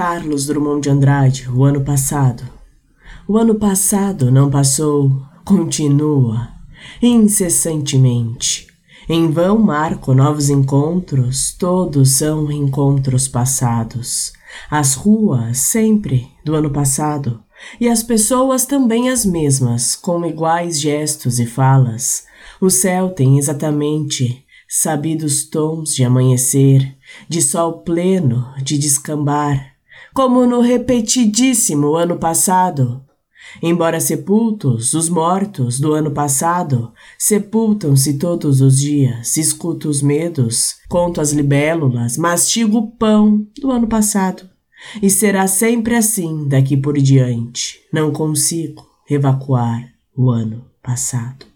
Carlos Drummond de Andrade, o ano passado. O ano passado não passou, continua, incessantemente. Em vão marco novos encontros, todos são encontros passados. As ruas, sempre do ano passado, e as pessoas também as mesmas, com iguais gestos e falas. O céu tem exatamente sabidos tons de amanhecer, de sol pleno, de descambar, como no repetidíssimo ano passado. Embora sepultos, os mortos do ano passado sepultam-se todos os dias, escuto os medos, conto as libélulas, mastigo o pão do ano passado. E será sempre assim daqui por diante. Não consigo evacuar o ano passado.